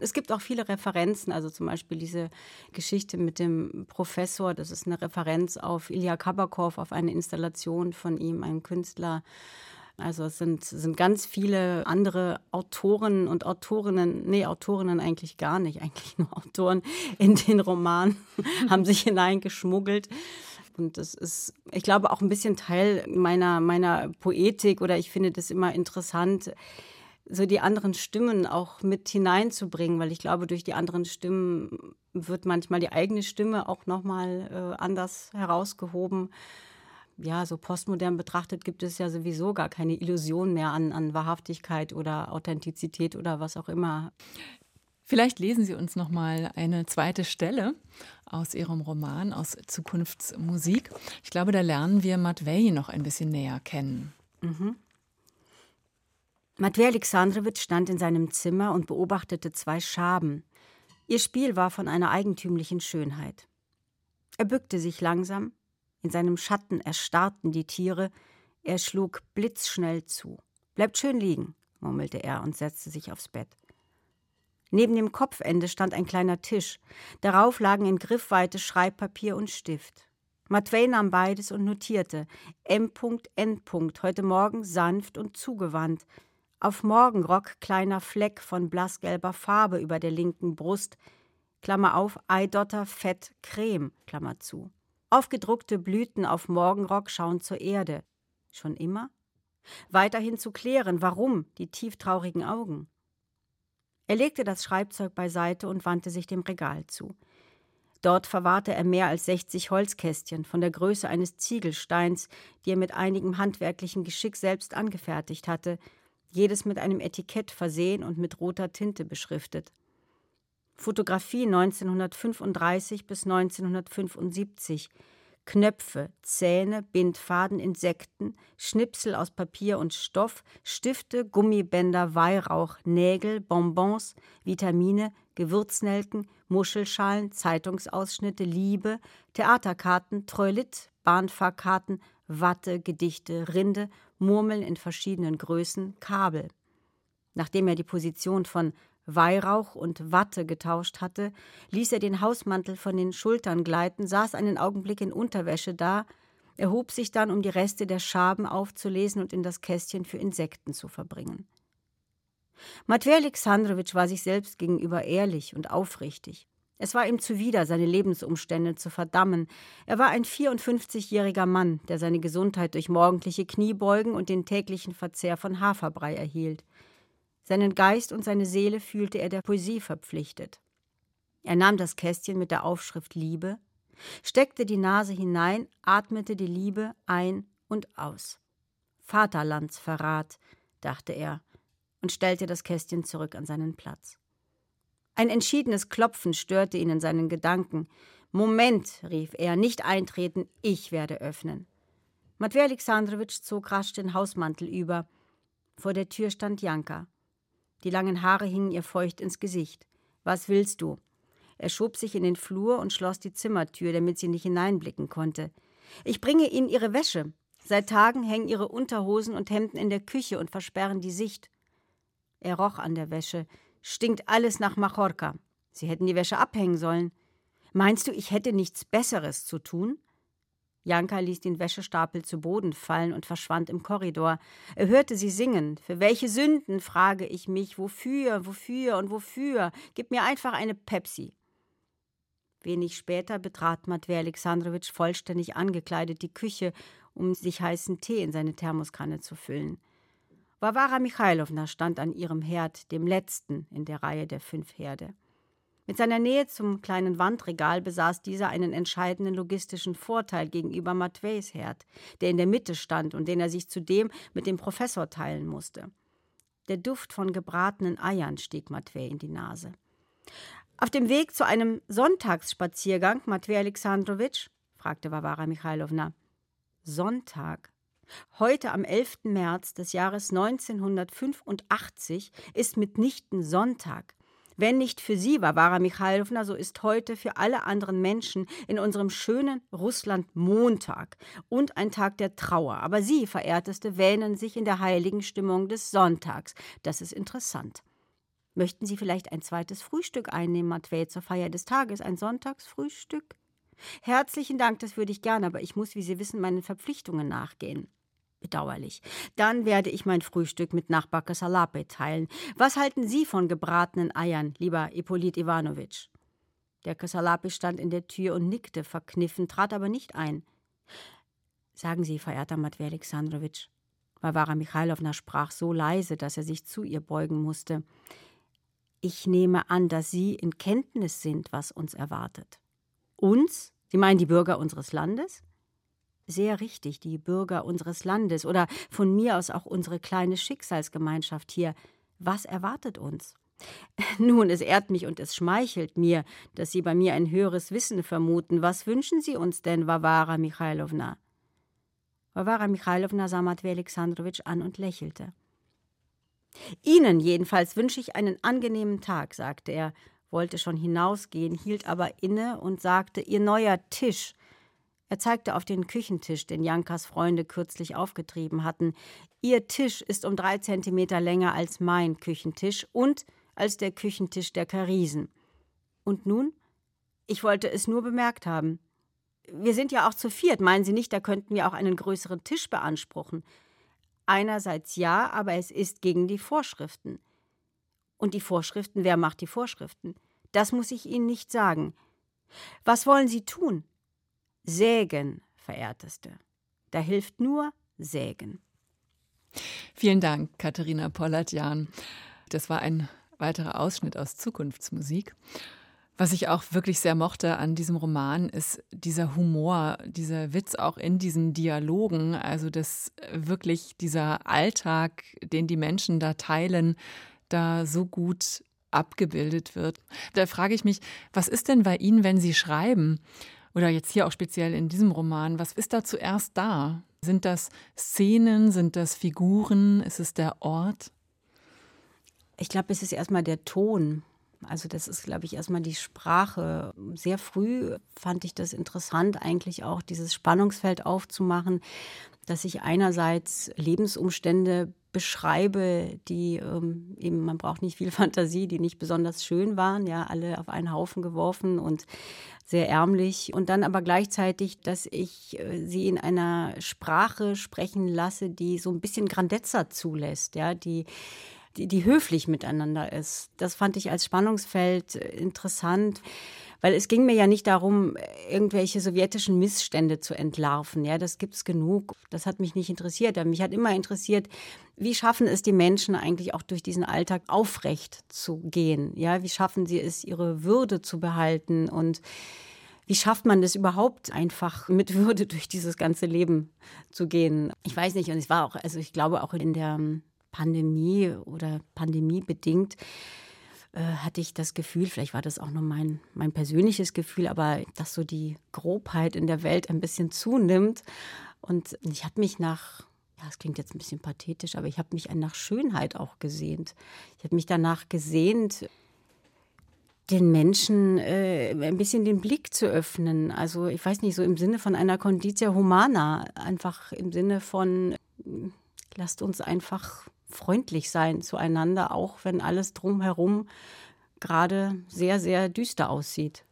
Es gibt auch viele Referenzen, also zum Beispiel diese Geschichte mit dem Professor, das ist eine Referenz auf Ilya Kabakov, auf eine Installation von ihm, einem Künstler. Also es sind, sind ganz viele andere Autoren und Autorinnen, nee, Autorinnen eigentlich gar nicht, (laughs) eigentlich nur Autoren in den Roman (laughs) haben sich hineingeschmuggelt. Und das ist, ich glaube, auch ein bisschen Teil meiner, meiner Poetik oder ich finde das immer interessant, so die anderen Stimmen auch mit hineinzubringen, weil ich glaube, durch die anderen Stimmen wird manchmal die eigene Stimme auch nochmal äh, anders herausgehoben. ja, so postmodern betrachtet gibt es ja sowieso gar keine Illusion mehr an, an Wahrhaftigkeit oder Authentizität oder was auch immer. Vielleicht lesen Sie uns noch mal eine zweite Stelle aus Ihrem Roman aus Zukunftsmusik. Ich glaube, da lernen wir Matvei noch ein bisschen näher kennen. Mhm. Matvei Alexandrowitsch stand in seinem Zimmer und beobachtete zwei Schaben. Ihr Spiel war von einer eigentümlichen Schönheit. Er bückte sich langsam, in seinem Schatten erstarrten die Tiere, er schlug blitzschnell zu. Bleibt schön liegen, murmelte er und setzte sich aufs Bett. Neben dem Kopfende stand ein kleiner Tisch. Darauf lagen in Griffweite Schreibpapier und Stift. Matvei nahm beides und notierte M.N. heute Morgen sanft und zugewandt. Auf Morgenrock kleiner Fleck von blassgelber Farbe über der linken Brust, Klammer auf, Eidotter Fett Creme, Klammer zu. Aufgedruckte Blüten auf Morgenrock schauen zur Erde. Schon immer? Weiterhin zu klären, warum die tieftraurigen Augen. Er legte das Schreibzeug beiseite und wandte sich dem Regal zu. Dort verwahrte er mehr als 60 Holzkästchen von der Größe eines Ziegelsteins, die er mit einigem handwerklichen Geschick selbst angefertigt hatte, jedes mit einem Etikett versehen und mit roter Tinte beschriftet. Fotografie 1935 bis 1975, Knöpfe, Zähne, Bindfaden, Insekten, Schnipsel aus Papier und Stoff, Stifte, Gummibänder, Weihrauch, Nägel, Bonbons, Vitamine, Gewürznelken, Muschelschalen, Zeitungsausschnitte, Liebe, Theaterkarten, Treulit, Bahnfahrkarten, Watte, Gedichte, Rinde, Murmeln in verschiedenen Größen, Kabel. Nachdem er die Position von Weihrauch und Watte getauscht hatte, ließ er den Hausmantel von den Schultern gleiten, saß einen Augenblick in Unterwäsche da, erhob sich dann, um die Reste der Schaben aufzulesen und in das Kästchen für Insekten zu verbringen. Matvei Alexandrowitsch war sich selbst gegenüber ehrlich und aufrichtig. Es war ihm zuwider, seine Lebensumstände zu verdammen. Er war ein 54-jähriger Mann, der seine Gesundheit durch morgendliche Kniebeugen und den täglichen Verzehr von Haferbrei erhielt. Seinen Geist und seine Seele fühlte er der Poesie verpflichtet. Er nahm das Kästchen mit der Aufschrift Liebe, steckte die Nase hinein, atmete die Liebe ein und aus. Vaterlandsverrat, dachte er und stellte das Kästchen zurück an seinen Platz. Ein entschiedenes Klopfen störte ihn in seinen Gedanken. Moment, rief er, nicht eintreten, ich werde öffnen. Matvei Alexandrowitsch zog rasch den Hausmantel über. Vor der Tür stand Janka. Die langen Haare hingen ihr feucht ins Gesicht. Was willst du? Er schob sich in den Flur und schloss die Zimmertür, damit sie nicht hineinblicken konnte. Ich bringe Ihnen Ihre Wäsche. Seit Tagen hängen Ihre Unterhosen und Hemden in der Küche und versperren die Sicht. Er roch an der Wäsche. Stinkt alles nach Machorka. Sie hätten die Wäsche abhängen sollen. Meinst du, ich hätte nichts Besseres zu tun? Janka ließ den Wäschestapel zu Boden fallen und verschwand im Korridor. Er hörte sie singen. Für welche Sünden, frage ich mich. Wofür, wofür und wofür? Gib mir einfach eine Pepsi. Wenig später betrat Matvei Alexandrowitsch vollständig angekleidet die Küche, um sich heißen Tee in seine Thermoskanne zu füllen. Warwara Michailowna stand an ihrem Herd, dem letzten in der Reihe der fünf Herde. Mit seiner Nähe zum kleinen Wandregal besaß dieser einen entscheidenden logistischen Vorteil gegenüber Matveis Herd, der in der Mitte stand und den er sich zudem mit dem Professor teilen musste. Der Duft von gebratenen Eiern stieg Matvei in die Nase. Auf dem Weg zu einem Sonntagsspaziergang, Matvei Alexandrowitsch? fragte Warwara Michailowna. Sonntag? Heute am 11. März des Jahres 1985 ist mitnichten Sonntag. Wenn nicht für sie, Warwara Michailowna, so ist heute für alle anderen Menschen in unserem schönen Russland Montag und ein Tag der Trauer. Aber Sie, Verehrteste, wähnen sich in der heiligen Stimmung des Sonntags. Das ist interessant. Möchten Sie vielleicht ein zweites Frühstück einnehmen, Matvei, zur Feier des Tages? Ein Sonntagsfrühstück? Herzlichen Dank, das würde ich gerne, aber ich muss, wie Sie wissen, meinen Verpflichtungen nachgehen. Bedauerlich. Dann werde ich mein Frühstück mit Nachbar Kasalape teilen. Was halten Sie von gebratenen Eiern, lieber Ippolit Iwanowitsch? Der Kasalape stand in der Tür und nickte verkniffen, trat aber nicht ein. Sagen Sie, verehrter Matvei Alexandrowitsch. Varvara Michailowna sprach so leise, dass er sich zu ihr beugen musste. Ich nehme an, dass Sie in Kenntnis sind, was uns erwartet. Uns? Sie meinen die Bürger unseres Landes? Sehr richtig, die Bürger unseres Landes oder von mir aus auch unsere kleine Schicksalsgemeinschaft hier. Was erwartet uns? (laughs) Nun, es ehrt mich und es schmeichelt mir, dass Sie bei mir ein höheres Wissen vermuten. Was wünschen Sie uns denn, Vavara Michailowna? Vavara Michailowna sah Matvei Alexandrowitsch an und lächelte. Ihnen jedenfalls wünsche ich einen angenehmen Tag, sagte er, wollte schon hinausgehen, hielt aber inne und sagte, Ihr neuer Tisch. Er zeigte auf den Küchentisch, den Jankas Freunde kürzlich aufgetrieben hatten. Ihr Tisch ist um drei Zentimeter länger als mein Küchentisch und als der Küchentisch der Karisen. Und nun? Ich wollte es nur bemerkt haben. Wir sind ja auch zu viert, meinen Sie nicht, da könnten wir auch einen größeren Tisch beanspruchen. Einerseits ja, aber es ist gegen die Vorschriften. Und die Vorschriften, wer macht die Vorschriften? Das muss ich Ihnen nicht sagen. Was wollen Sie tun? Sägen, verehrteste. Da hilft nur Sägen. Vielen Dank, Katharina Pollatjan. Das war ein weiterer Ausschnitt aus Zukunftsmusik. Was ich auch wirklich sehr mochte an diesem Roman, ist dieser Humor, dieser Witz auch in diesen Dialogen. Also, dass wirklich dieser Alltag, den die Menschen da teilen, da so gut abgebildet wird. Da frage ich mich, was ist denn bei Ihnen, wenn Sie schreiben? Oder jetzt hier auch speziell in diesem Roman, was ist da zuerst da? Sind das Szenen? Sind das Figuren? Ist es der Ort? Ich glaube, es ist erstmal der Ton. Also das ist, glaube ich, erstmal die Sprache. Sehr früh fand ich das interessant, eigentlich auch dieses Spannungsfeld aufzumachen, dass ich einerseits Lebensumstände beschreibe, die ähm, eben, man braucht nicht viel (laughs) Fantasie, die nicht besonders schön waren, ja, alle auf einen Haufen geworfen und sehr ärmlich. Und dann aber gleichzeitig, dass ich äh, sie in einer Sprache sprechen lasse, die so ein bisschen Grandezza zulässt, ja, die die, die höflich miteinander ist. Das fand ich als Spannungsfeld äh, interessant, weil es ging mir ja nicht darum, irgendwelche sowjetischen Missstände zu entlarven. Ja, das gibt's genug. Das hat mich nicht interessiert. Mich hat immer interessiert, wie schaffen es die Menschen eigentlich auch durch diesen Alltag aufrecht zu gehen? Ja, wie schaffen sie es, ihre Würde zu behalten und wie schafft man das überhaupt einfach mit Würde (laughs) durch dieses ganze Leben zu gehen? Ich weiß nicht, und es war auch, also ich glaube auch in der Pandemie oder pandemiebedingt äh, hatte ich das Gefühl, vielleicht war das auch nur mein, mein persönliches Gefühl, aber dass so die Grobheit in der Welt ein bisschen zunimmt. Und ich habe mich nach, ja, es klingt jetzt ein bisschen pathetisch, aber ich habe mich nach Schönheit auch gesehnt. Ich habe mich danach gesehnt, den Menschen äh, ein bisschen den Blick zu öffnen. Also ich weiß nicht, so im Sinne von einer Conditia Humana, einfach im Sinne von, lasst uns einfach freundlich sein zueinander, auch wenn alles drumherum gerade sehr, sehr düster aussieht.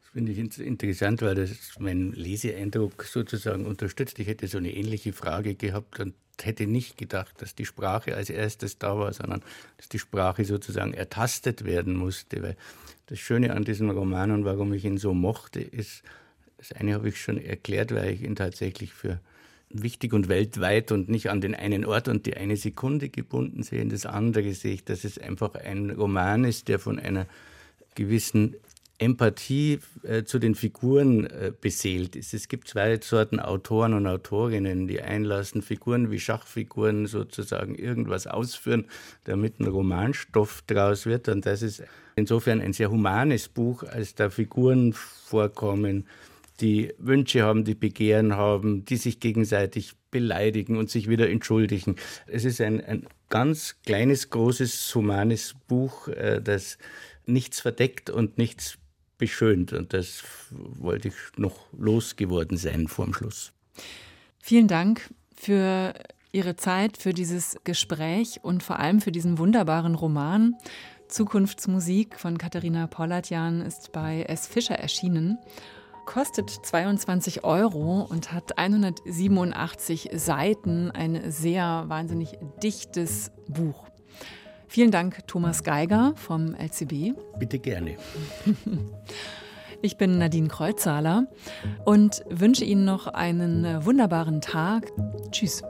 Das finde ich interessant, weil das meinen Leseeindruck sozusagen unterstützt. Ich hätte so eine ähnliche Frage gehabt und hätte nicht gedacht, dass die Sprache als erstes da war, sondern dass die Sprache sozusagen ertastet werden musste. Weil das Schöne an diesem Roman und warum ich ihn so mochte, ist, das eine habe ich schon erklärt, weil ich ihn tatsächlich für wichtig und weltweit und nicht an den einen Ort und die eine Sekunde gebunden sehen. Das andere sehe ich, dass es einfach ein Roman ist, der von einer gewissen Empathie äh, zu den Figuren äh, beseelt ist. Es gibt zwei Sorten Autoren und Autorinnen, die einlassen, Figuren wie Schachfiguren sozusagen irgendwas ausführen, damit ein Romanstoff draus wird. Und das ist insofern ein sehr humanes Buch, als da Figuren vorkommen, die Wünsche haben, die Begehren haben, die sich gegenseitig beleidigen und sich wieder entschuldigen. Es ist ein, ein ganz kleines, großes, humanes Buch, äh, das nichts verdeckt und nichts beschönt. Und das wollte ich noch losgeworden sein vor dem Schluss. Vielen Dank für Ihre Zeit, für dieses Gespräch und vor allem für diesen wunderbaren Roman. Zukunftsmusik von Katharina Pollatjan ist bei S. Fischer erschienen kostet 22 Euro und hat 187 Seiten, ein sehr wahnsinnig dichtes Buch. Vielen Dank, Thomas Geiger vom LCB. Bitte gerne. (laughs) Ich bin Nadine Kreuzhaler und wünsche Ihnen noch einen wunderbaren Tag. Tschüss.